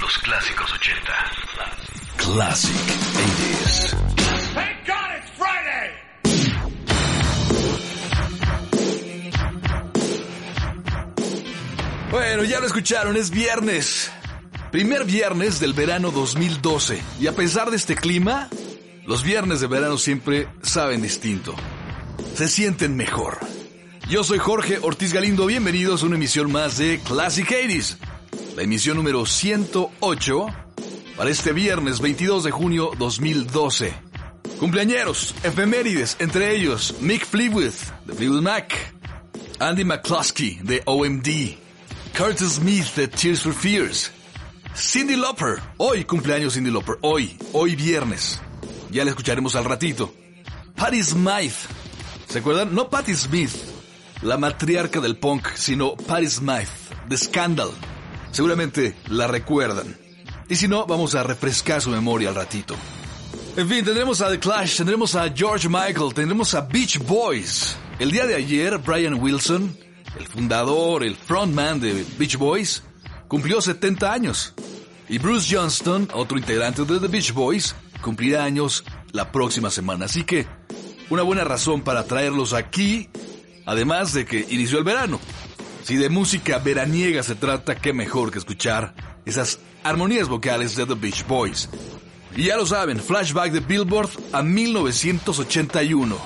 Los clásicos 80. Classic 80s. Thank God it's Friday! Bueno, ya lo escucharon, es viernes. Primer viernes del verano 2012. Y a pesar de este clima, los viernes de verano siempre saben distinto. Se sienten mejor. Yo soy Jorge Ortiz Galindo, bienvenidos a una emisión más de Classic 80s. La emisión número 108 para este viernes 22 de junio 2012. Cumpleañeros, efemérides, entre ellos Mick Fleetwood de Fleetwood Mac, Andy McCluskey de OMD, Curtis Smith de Tears for Fears, Cindy Lauper, hoy cumpleaños Cindy Lauper, hoy, hoy viernes, ya la escucharemos al ratito. Patti Smythe, ¿se acuerdan? No Patti Smith, la matriarca del punk, sino Patti Smythe, de Scandal. Seguramente la recuerdan. Y si no, vamos a refrescar su memoria al ratito. En fin, tendremos a The Clash, tendremos a George Michael, tendremos a Beach Boys. El día de ayer, Brian Wilson, el fundador, el frontman de Beach Boys, cumplió 70 años. Y Bruce Johnston, otro integrante de The Beach Boys, cumplirá años la próxima semana. Así que, una buena razón para traerlos aquí, además de que inició el verano. Si de música veraniega se trata, qué mejor que escuchar esas armonías vocales de The Beach Boys. Y ya lo saben, flashback de Billboard a 1981.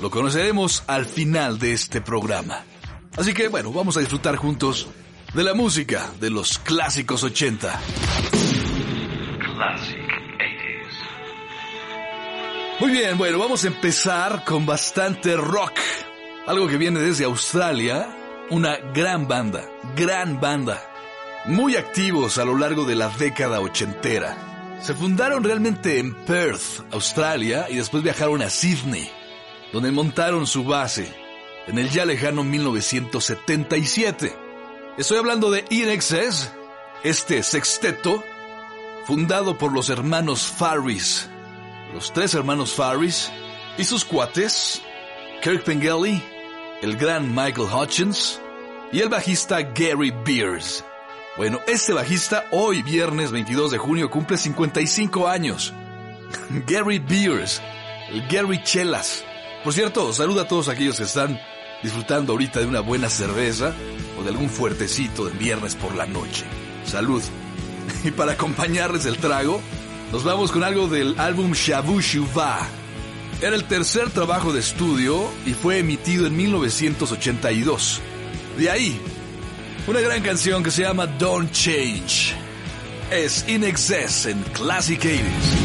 Lo conoceremos al final de este programa. Así que bueno, vamos a disfrutar juntos de la música de los clásicos 80. Classic 80s. Muy bien, bueno, vamos a empezar con bastante rock. Algo que viene desde Australia, una gran banda, gran banda. Muy activos a lo largo de la década ochentera. Se fundaron realmente en Perth, Australia, y después viajaron a Sydney, donde montaron su base en el ya lejano 1977. Estoy hablando de In Excess, este sexteto, fundado por los hermanos Farris, los tres hermanos Farris y sus cuates, Kirk Pengelly, el gran Michael Hutchins y el bajista Gary Beers. Bueno, este bajista hoy, viernes 22 de junio, cumple 55 años. Gary Beers, el Gary Chelas. Por cierto, saluda a todos aquellos que están disfrutando ahorita de una buena cerveza o de algún fuertecito de viernes por la noche. Salud. Y para acompañarles el trago, nos vamos con algo del álbum Shabu Shuva. Era el tercer trabajo de estudio y fue emitido en 1982. De ahí, una gran canción que se llama Don't Change. Es In Excess en Classic 80s.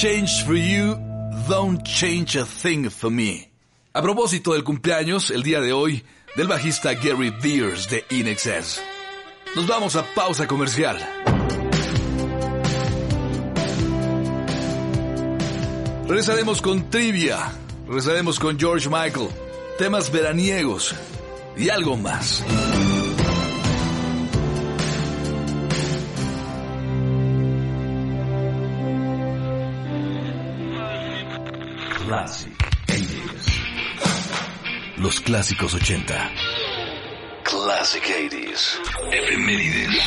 Change for you, don't change a thing for me. A propósito del cumpleaños, el día de hoy, del bajista Gary Beers de In Excess. Nos vamos a pausa comercial. Regresaremos con trivia, regresaremos con George Michael, temas veraniegos y algo más. Classic 80s. Los clásicos 80. Classic 80s. Efemérides.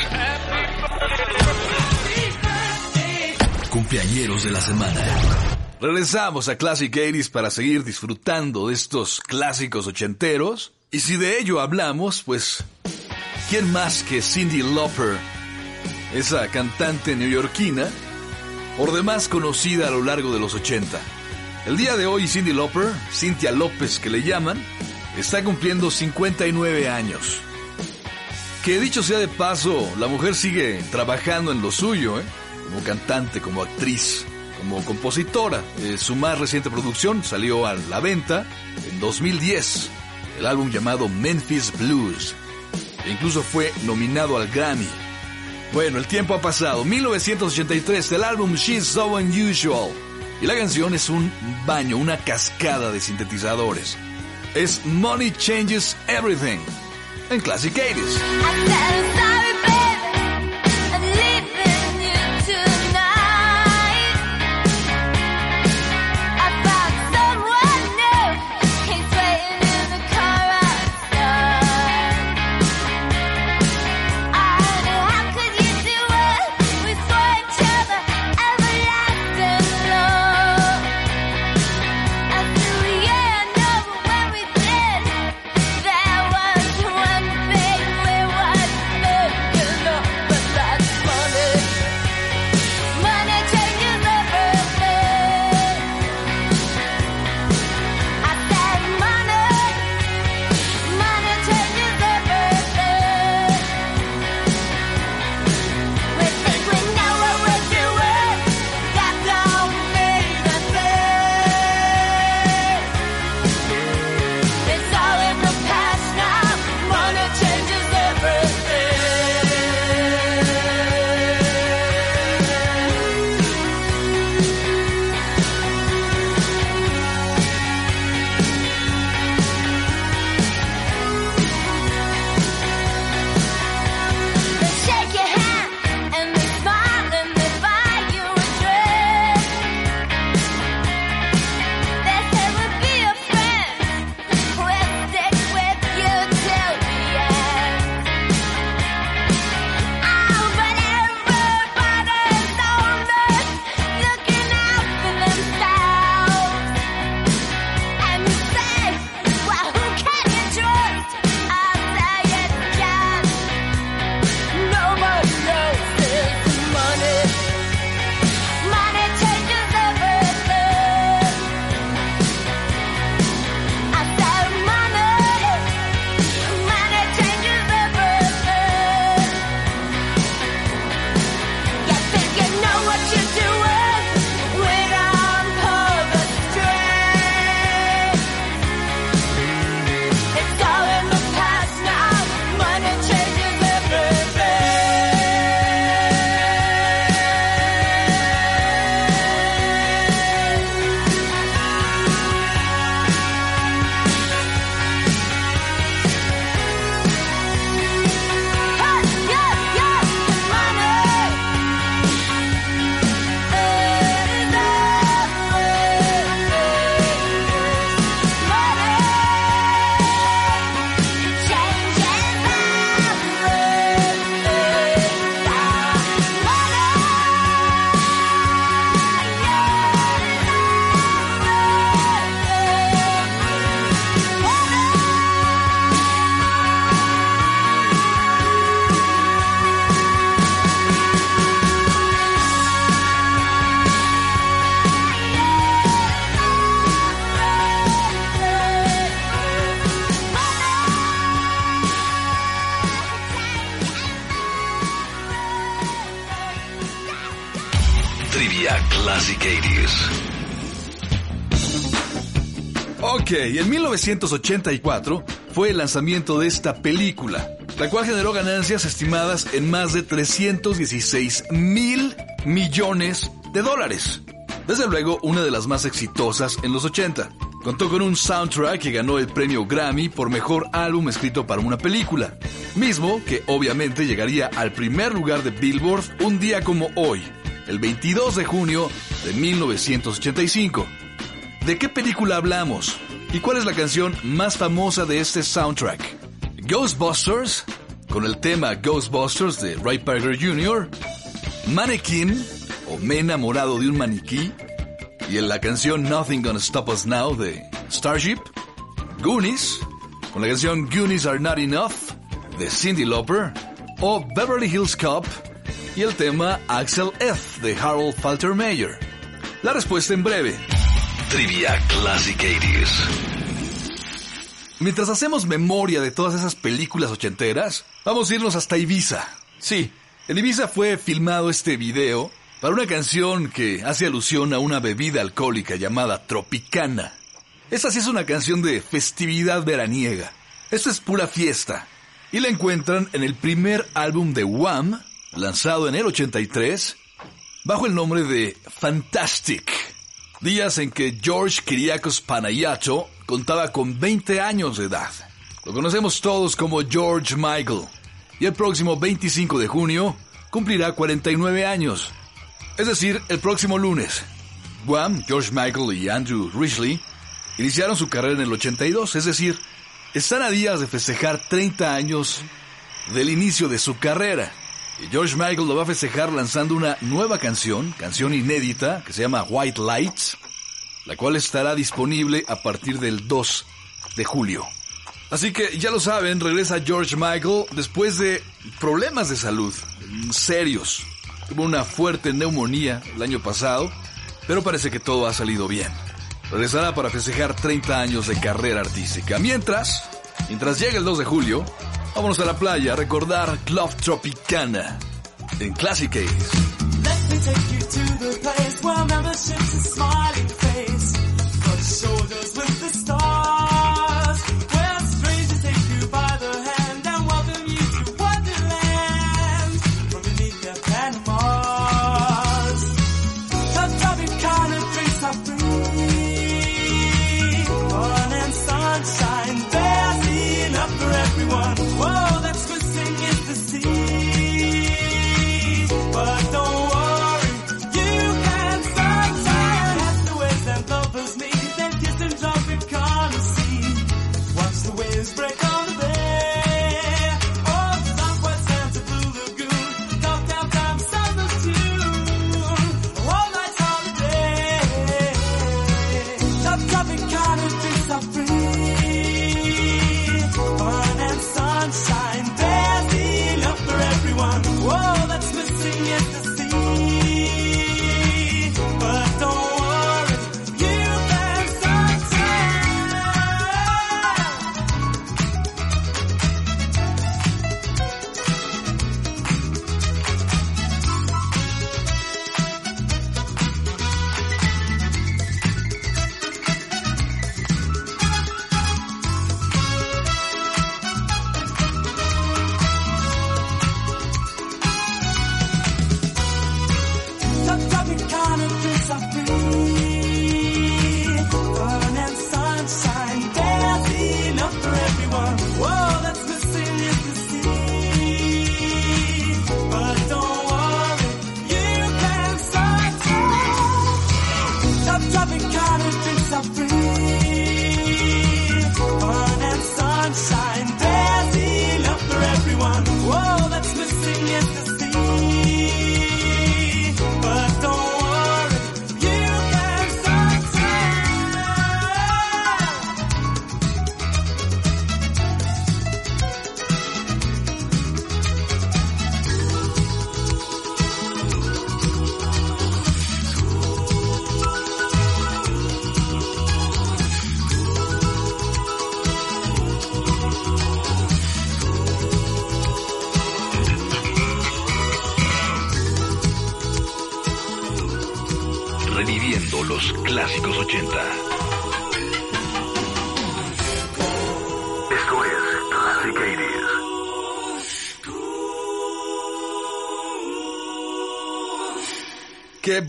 Cumpleañeros de la semana. Regresamos a Classic 80s para seguir disfrutando de estos clásicos ochenteros. Y si de ello hablamos, pues, ¿quién más que Cindy Lauper? Esa cantante neoyorquina, por demás conocida a lo largo de los 80. El día de hoy Cindy Lauper, Cynthia López que le llaman, está cumpliendo 59 años. Que dicho sea de paso, la mujer sigue trabajando en lo suyo, ¿eh? como cantante, como actriz, como compositora. Eh, su más reciente producción salió a la venta en 2010, el álbum llamado Memphis Blues, e incluso fue nominado al Grammy. Bueno, el tiempo ha pasado, 1983, el álbum She's So Unusual. Y la canción es un baño, una cascada de sintetizadores. Es Money Changes Everything en Classic 80s. 1984 fue el lanzamiento de esta película, la cual generó ganancias estimadas en más de 316 mil millones de dólares. Desde luego, una de las más exitosas en los 80. Contó con un soundtrack que ganó el premio Grammy por mejor álbum escrito para una película, mismo que obviamente llegaría al primer lugar de Billboard un día como hoy, el 22 de junio de 1985. ¿De qué película hablamos? ¿Y cuál es la canción más famosa de este soundtrack? Ghostbusters, con el tema Ghostbusters de Ray Parker Jr., Mannequin, o Me enamorado de un maniquí, y en la canción Nothing Gonna Stop Us Now de Starship, Goonies, con la canción Goonies Are Not Enough de Cindy Lauper, o Beverly Hills Cop y el tema Axel F de Harold Faltermeyer. La respuesta en breve. Trivia Classic 80s. Mientras hacemos memoria de todas esas películas ochenteras, vamos a irnos hasta Ibiza. Sí, en Ibiza fue filmado este video para una canción que hace alusión a una bebida alcohólica llamada Tropicana. Esta sí es una canción de festividad veraniega. Esto es pura fiesta. Y la encuentran en el primer álbum de Wham, lanzado en el 83, bajo el nombre de Fantastic. Días en que George Kiriakos Panayato contaba con 20 años de edad. Lo conocemos todos como George Michael. Y el próximo 25 de junio cumplirá 49 años. Es decir, el próximo lunes. Wham, George Michael y Andrew Ridgely iniciaron su carrera en el 82, es decir, están a días de festejar 30 años del inicio de su carrera. George Michael lo va a festejar lanzando una nueva canción, canción inédita, que se llama White Lights, la cual estará disponible a partir del 2 de julio. Así que ya lo saben, regresa George Michael después de problemas de salud serios. Tuvo una fuerte neumonía el año pasado, pero parece que todo ha salido bien. Regresará para festejar 30 años de carrera artística. Mientras, mientras llega el 2 de julio, vámonos a la playa a recordar Club Tropicana en Classic Ace.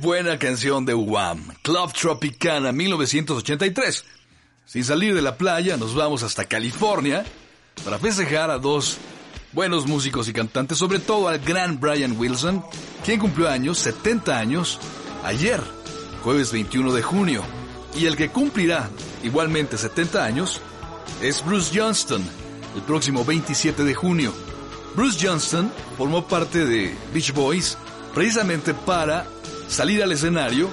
Buena canción de Wham! Club Tropicana 1983. Sin salir de la playa, nos vamos hasta California para festejar a dos buenos músicos y cantantes, sobre todo al gran Brian Wilson, quien cumplió años, 70 años, ayer, jueves 21 de junio. Y el que cumplirá igualmente 70 años es Bruce Johnston, el próximo 27 de junio. Bruce Johnston formó parte de Beach Boys precisamente para salir al escenario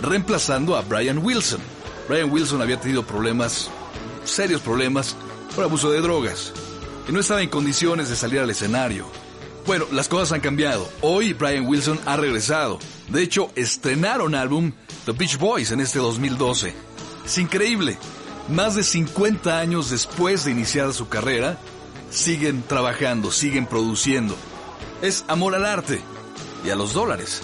reemplazando a Brian Wilson. Brian Wilson había tenido problemas, serios problemas, por abuso de drogas y no estaba en condiciones de salir al escenario. Bueno, las cosas han cambiado. Hoy Brian Wilson ha regresado. De hecho, estrenaron álbum The Beach Boys en este 2012. Es increíble. Más de 50 años después de iniciar su carrera, siguen trabajando, siguen produciendo. Es amor al arte y a los dólares.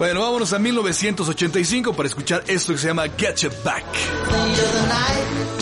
Bueno, vámonos a 1985 para escuchar esto que se llama Get You Back.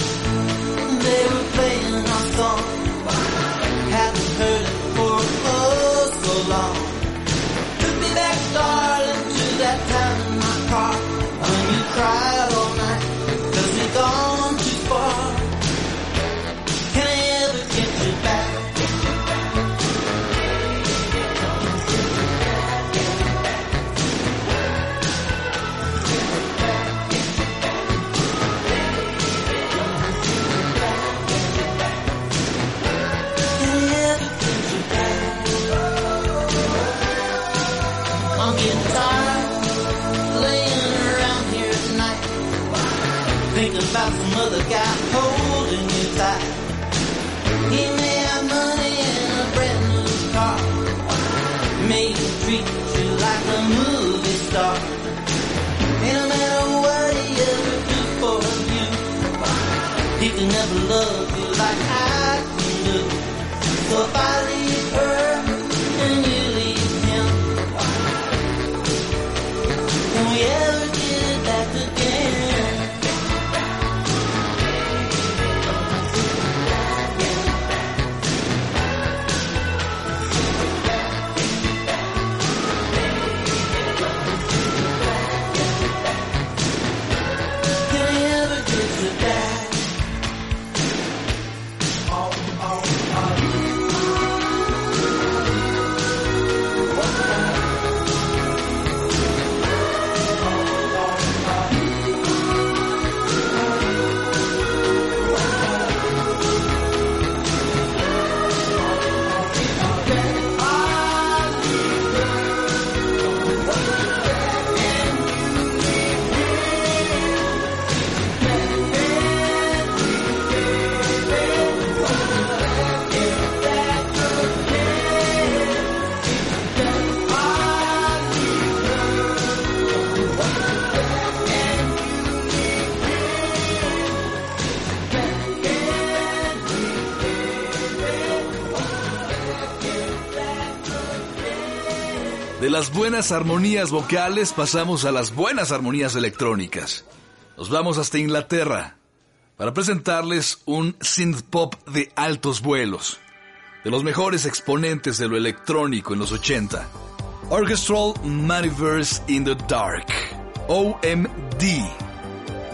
Las buenas armonías vocales pasamos a las buenas armonías electrónicas. Nos vamos hasta Inglaterra para presentarles un synth pop de altos vuelos, de los mejores exponentes de lo electrónico en los 80. Orchestral Maniverse in the Dark, OMD.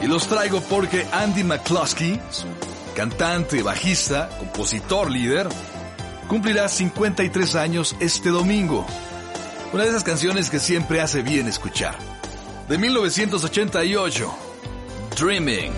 Y los traigo porque Andy McCluskey, cantante, bajista, compositor, líder, cumplirá 53 años este domingo. Una de esas canciones que siempre hace bien escuchar. De 1988, Dreaming.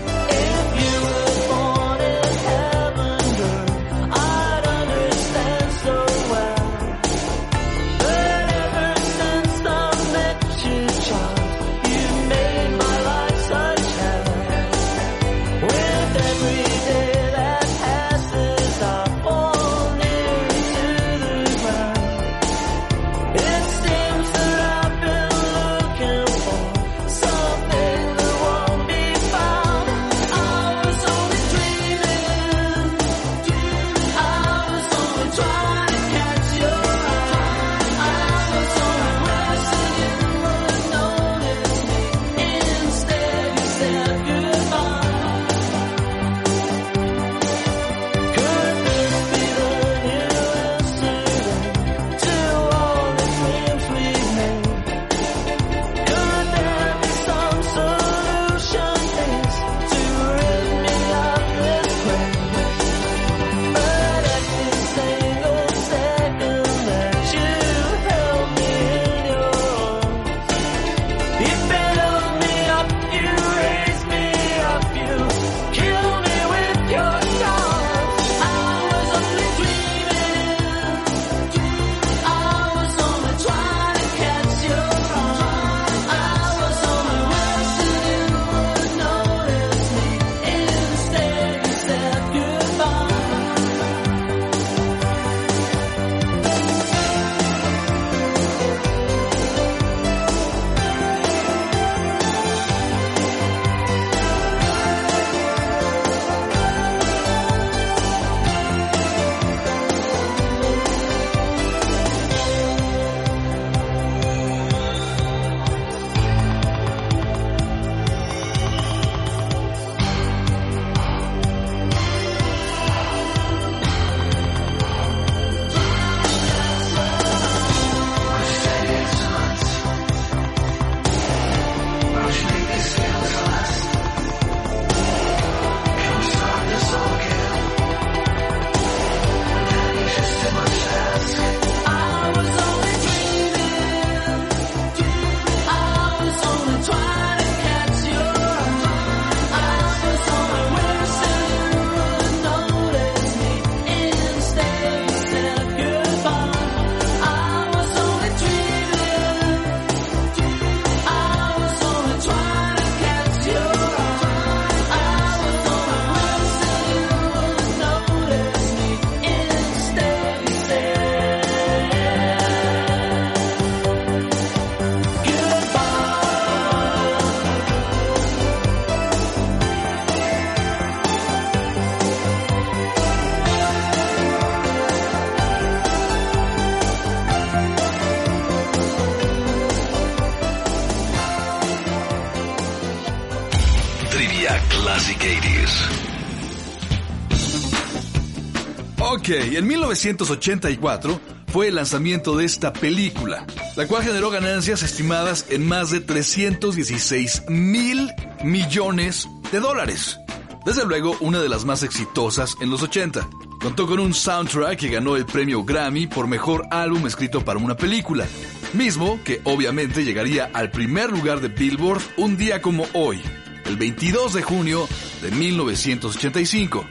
Ok, en 1984 fue el lanzamiento de esta película, la cual generó ganancias estimadas en más de 316 mil millones de dólares. Desde luego, una de las más exitosas en los 80. Contó con un soundtrack que ganó el premio Grammy por mejor álbum escrito para una película, mismo que obviamente llegaría al primer lugar de Billboard un día como hoy, el 22 de junio de 1985.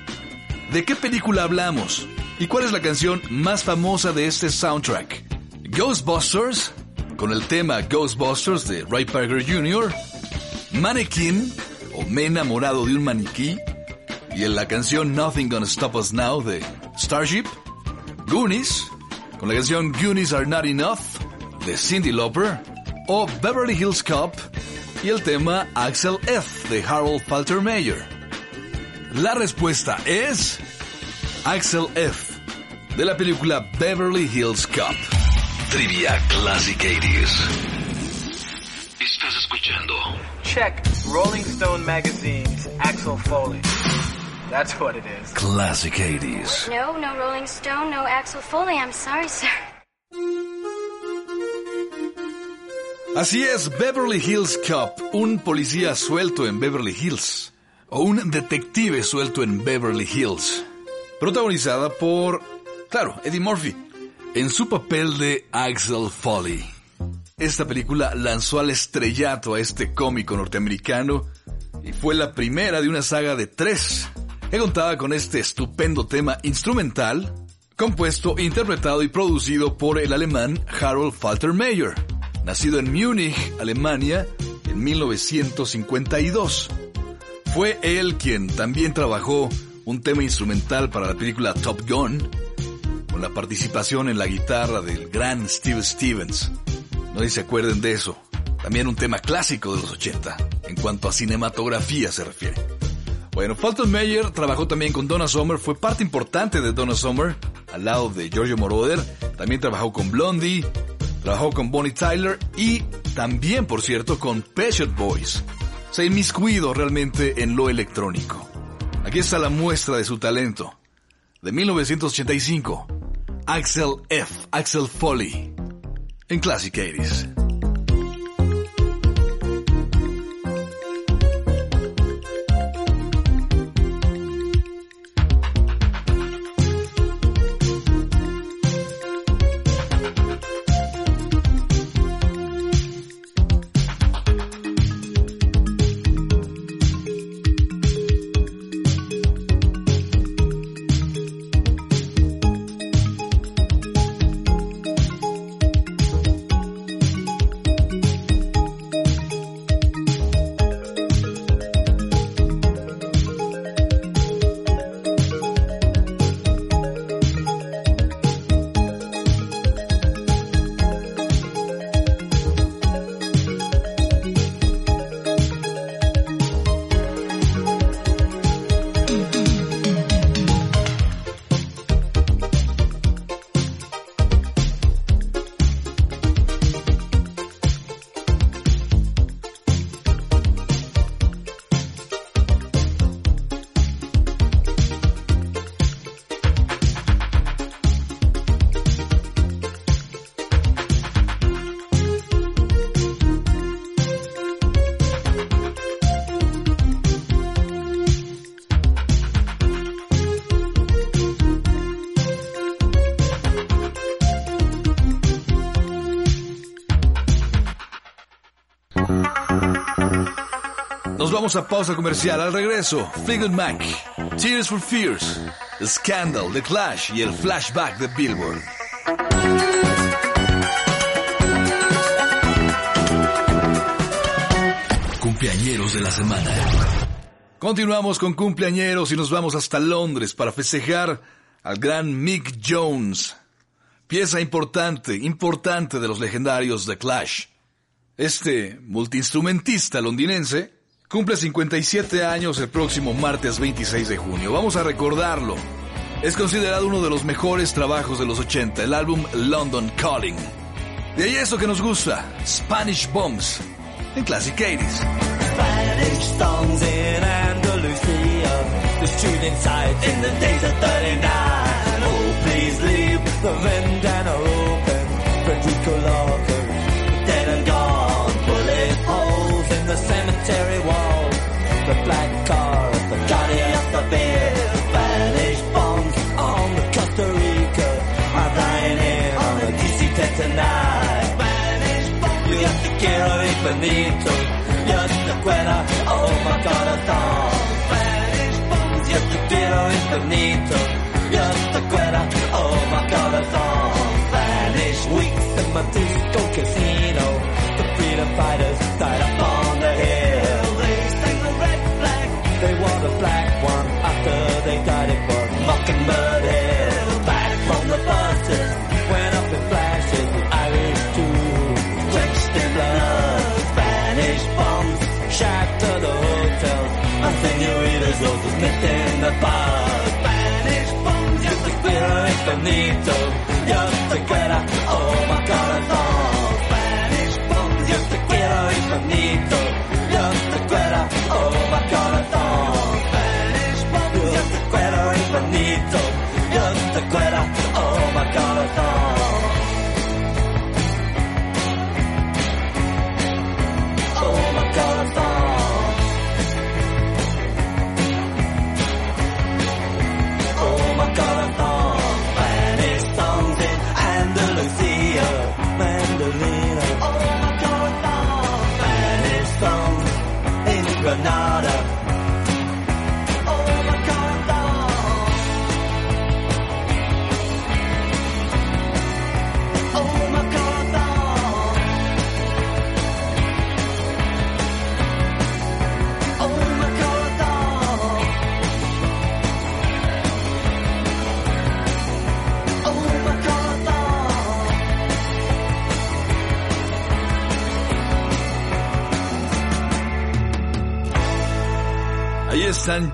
¿De qué película hablamos? ¿Y cuál es la canción más famosa de este soundtrack? Ghostbusters, con el tema Ghostbusters de Ray Parker Jr., Mannequin, o Me enamorado de un maniquí, y en la canción Nothing Gonna Stop Us Now de Starship, Goonies, con la canción Goonies Are Not Enough de Cindy Lauper, o Beverly Hills Cop y el tema Axel F de Harold Faltermeyer. La respuesta es Axel F de la película Beverly Hills Cop. Trivia Classic 80s. Estás escuchando Check Rolling Stone Magazine's Axel Foley. That's what it is. Classic 80s. No, no Rolling Stone, no Axel Foley. I'm sorry, sir. Así es, Beverly Hills Cop, un policía suelto en Beverly Hills, o un detective suelto en Beverly Hills, protagonizada por, claro, Eddie Murphy, en su papel de Axel Foley. Esta película lanzó al estrellato a este cómico norteamericano y fue la primera de una saga de tres que contaba con este estupendo tema instrumental, compuesto, interpretado y producido por el alemán Harold Faltermeyer, nacido en Múnich, Alemania, en 1952. Fue él quien también trabajó un tema instrumental para la película Top Gun, con la participación en la guitarra del gran Steve Stevens. No se acuerden de eso. También un tema clásico de los 80, en cuanto a cinematografía se refiere. Bueno, Fulton Mayer trabajó también con Donna Summer, fue parte importante de Donna Summer, al lado de Giorgio Moroder. También trabajó con Blondie, trabajó con Bonnie Tyler y también, por cierto, con Pet Boys. Se inmiscuido realmente en lo electrónico. Aquí está la muestra de su talento. De 1985, Axel F. Axel Foley. En Classic 80s. Vamos a pausa comercial. Al regreso, Fleetwood Mac, Tears for Fears, Scandal, The Clash y el flashback de Billboard. Cumpleañeros de la semana. Continuamos con cumpleañeros y nos vamos hasta Londres para festejar al gran Mick Jones, pieza importante, importante de los legendarios The Clash. Este multiinstrumentista londinense cumple 57 años el próximo martes 26 de junio. Vamos a recordarlo. Es considerado uno de los mejores trabajos de los 80, el álbum London Calling. De ahí eso que nos gusta, Spanish Bombs, en Classic 80s. Spanish. The in the quiero infinito. Yo te quiero, oh my god, a song. Spanish bombs, yo te quiero infinito. Yo te quiero, oh my god, a song. Spanish weeks in my disco casino. The freedom fighters died up bars. Spanish bombs, yo te quiero infinito. Yo te quiero, oh my corazón.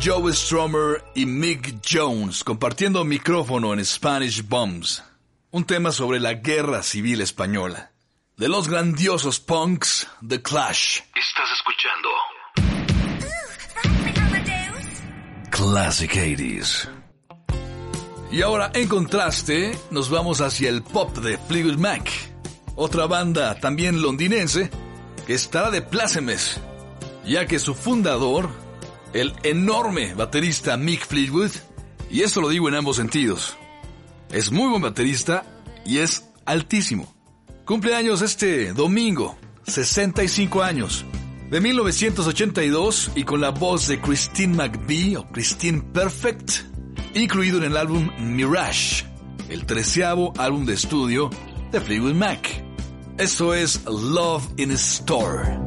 Joe Stromer y Mick Jones compartiendo micrófono en Spanish Bombs, un tema sobre la guerra civil española. De los grandiosos punks, The Clash. Estás escuchando Classic 80s. Y ahora, en contraste, nos vamos hacia el pop de Fleetwood Mac, otra banda también londinense que estará de plácemes, ya que su fundador, el enorme baterista Mick Fleetwood, y esto lo digo en ambos sentidos, es muy buen baterista y es altísimo. Cumpleaños este domingo, 65 años. De 1982 y con la voz de Christine McVie o Christine Perfect, incluido en el álbum Mirage, el treceavo álbum de estudio de Fleetwood Mac. Esto es Love in a Store.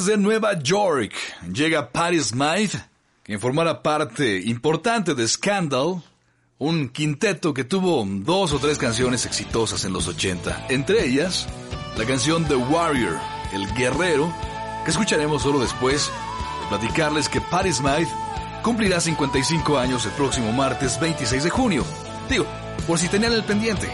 Desde Nueva York llega Patti Smythe, quien formará parte importante de Scandal, un quinteto que tuvo dos o tres canciones exitosas en los 80, entre ellas la canción The Warrior, el guerrero, que escucharemos solo después de platicarles que Patti Smythe cumplirá 55 años el próximo martes 26 de junio. Digo, por si tenían el pendiente.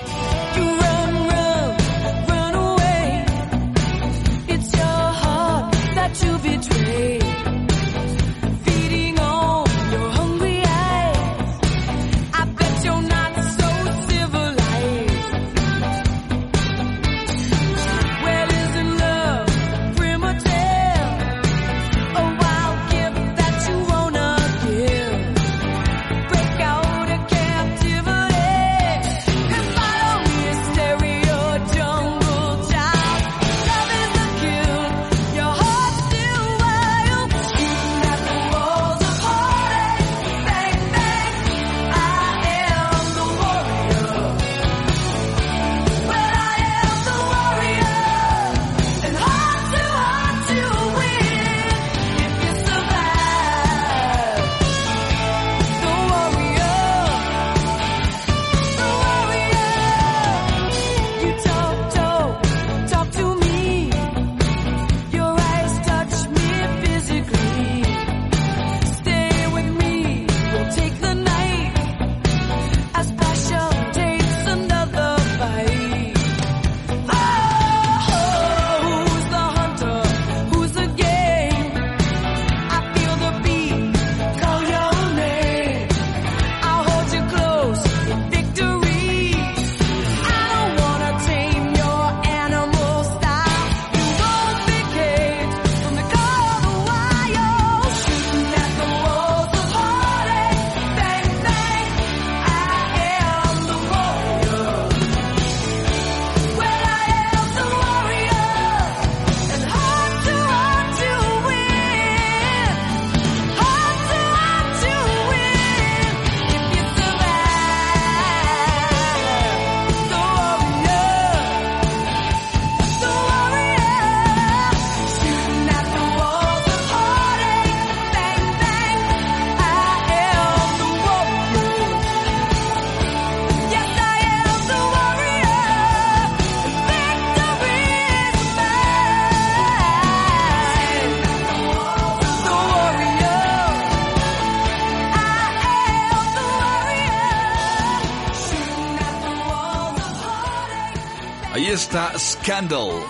Scandal,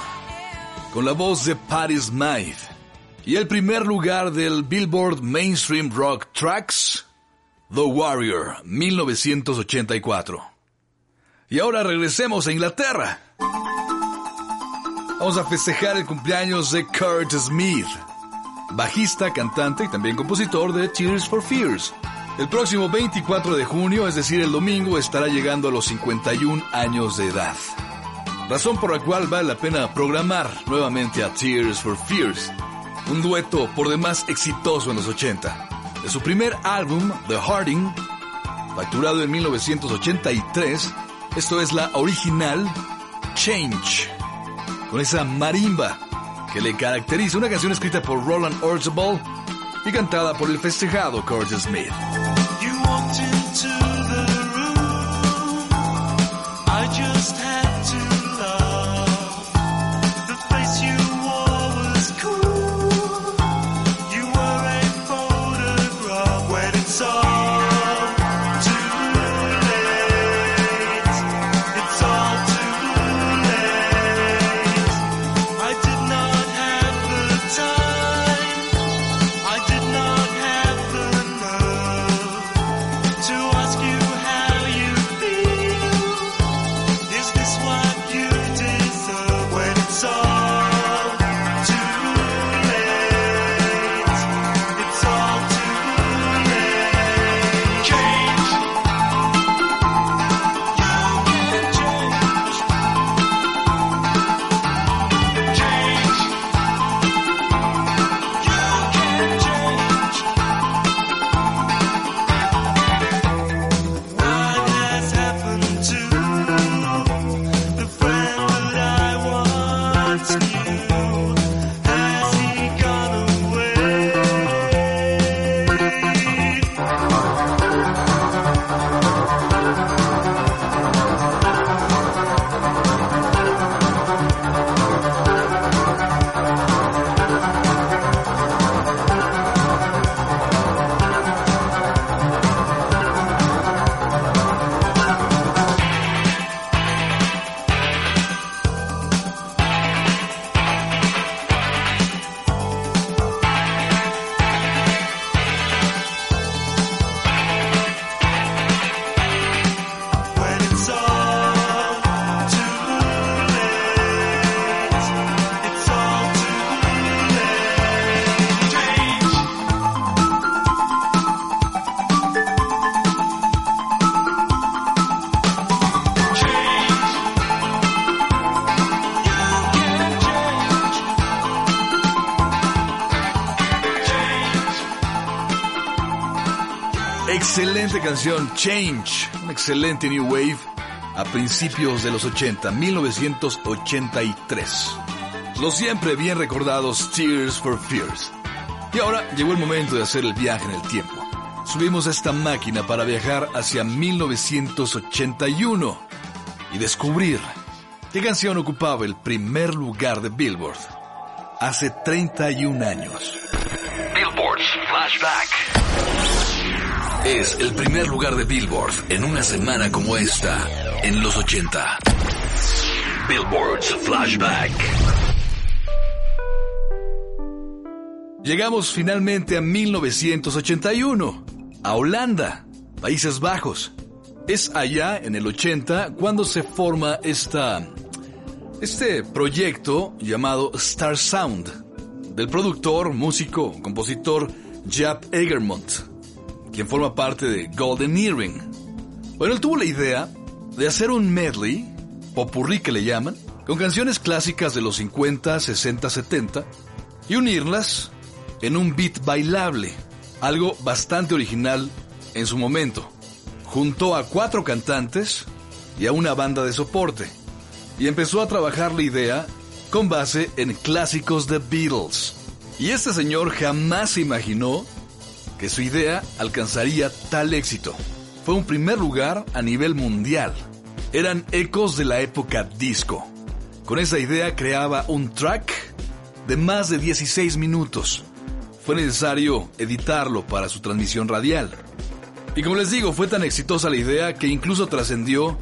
con la voz de Patti Smythe. Y el primer lugar del Billboard Mainstream Rock Tracks, The Warrior, 1984. Y ahora regresemos a Inglaterra. Vamos a festejar el cumpleaños de Kurt Smith, bajista, cantante y también compositor de Tears for Fears. El próximo 24 de junio, es decir, el domingo, estará llegando a los 51 años de edad. Razón por la cual vale la pena programar nuevamente a Tears for Fears, un dueto por demás exitoso en los 80. De su primer álbum, The Harding, facturado en 1983, esto es la original Change, con esa marimba que le caracteriza, una canción escrita por Roland Orzabal y cantada por el festejado Curtis Smith. Canción, Change, un excelente new wave a principios de los 80, 1983. Los siempre bien recordados Tears for Fears. Y ahora llegó el momento de hacer el viaje en el tiempo. Subimos esta máquina para viajar hacia 1981 y descubrir qué canción ocupaba el primer lugar de Billboard hace 31 años. Billboard's Flashback. Es el primer lugar de Billboard en una semana como esta, en los 80. Billboard's Flashback. Llegamos finalmente a 1981, a Holanda, Países Bajos. Es allá, en el 80, cuando se forma esta, este proyecto llamado Star Sound, del productor, músico, compositor Jap Egermont, quien forma parte de Golden Earring. Bueno, él tuvo la idea de hacer un medley, popurrí que le llaman, con canciones clásicas de los 50, 60, 70, y unirlas en un beat bailable, algo bastante original en su momento. Juntó a cuatro cantantes y a una banda de soporte, y empezó a trabajar la idea con base en clásicos de Beatles. Y este señor jamás imaginó que su idea alcanzaría tal éxito. Fue un primer lugar a nivel mundial. Eran ecos de la época disco. Con esa idea creaba un track de más de 16 minutos. Fue necesario editarlo para su transmisión radial. Y como les digo, fue tan exitosa la idea que incluso trascendió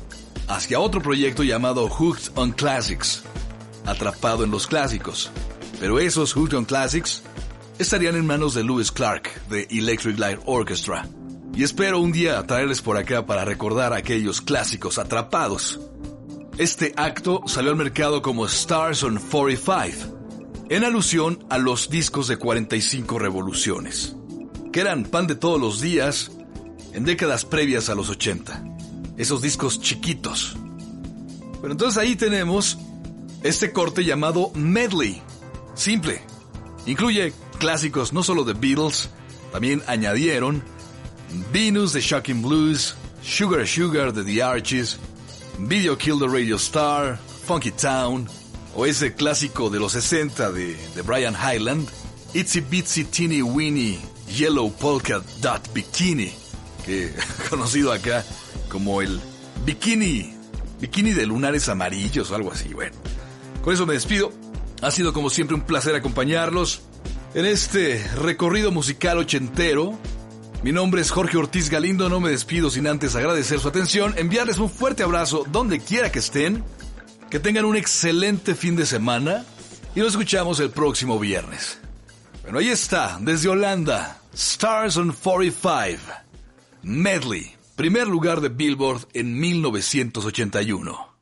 hacia otro proyecto llamado Hooked on Classics, atrapado en los clásicos. Pero esos Hooked on Classics estarían en manos de Lewis Clark de Electric Light Orchestra. Y espero un día traerles por acá para recordar aquellos clásicos atrapados. Este acto salió al mercado como Stars on 45, en alusión a los discos de 45 revoluciones, que eran pan de todos los días en décadas previas a los 80. Esos discos chiquitos. Pero entonces ahí tenemos este corte llamado Medley. Simple. Incluye clásicos no solo de Beatles, también añadieron Venus de Shocking Blues, Sugar Sugar de The Archies, Video Kill the Radio Star, Funky Town, o ese clásico de los 60 de, de Brian Highland, Itsy Bitsy Teeny Weeny Yellow Polka Dot Bikini, que conocido acá como el bikini, bikini de lunares amarillos o algo así. Bueno, con eso me despido. Ha sido como siempre un placer acompañarlos en este recorrido musical ochentero. Mi nombre es Jorge Ortiz Galindo, no me despido sin antes agradecer su atención, enviarles un fuerte abrazo donde quiera que estén, que tengan un excelente fin de semana y nos escuchamos el próximo viernes. Bueno, ahí está, desde Holanda, Stars on 45, Medley, primer lugar de Billboard en 1981.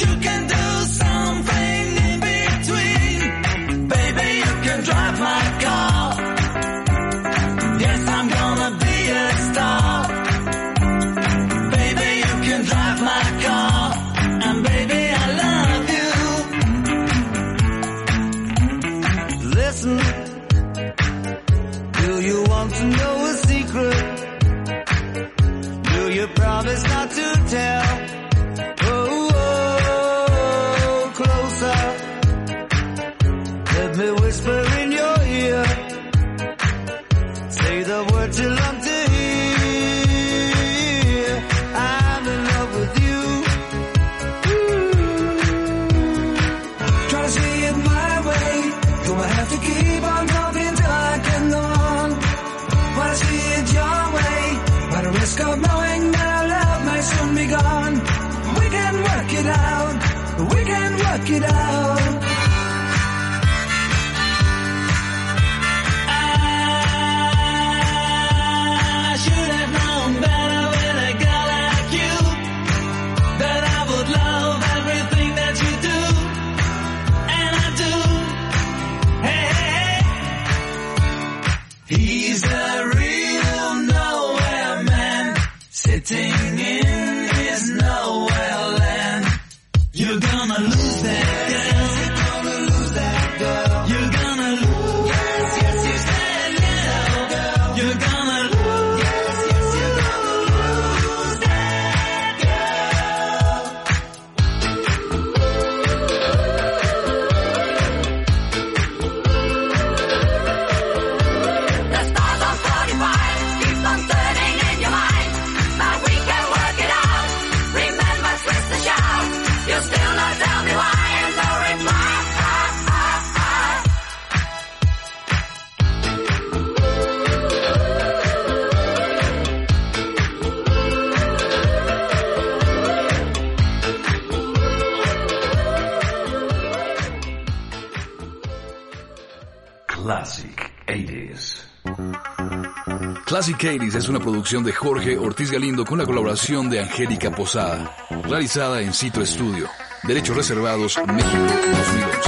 you can do. Casi Katie's es una producción de Jorge Ortiz Galindo con la colaboración de Angélica Posada, realizada en Cito Estudio. Derechos reservados México 2011.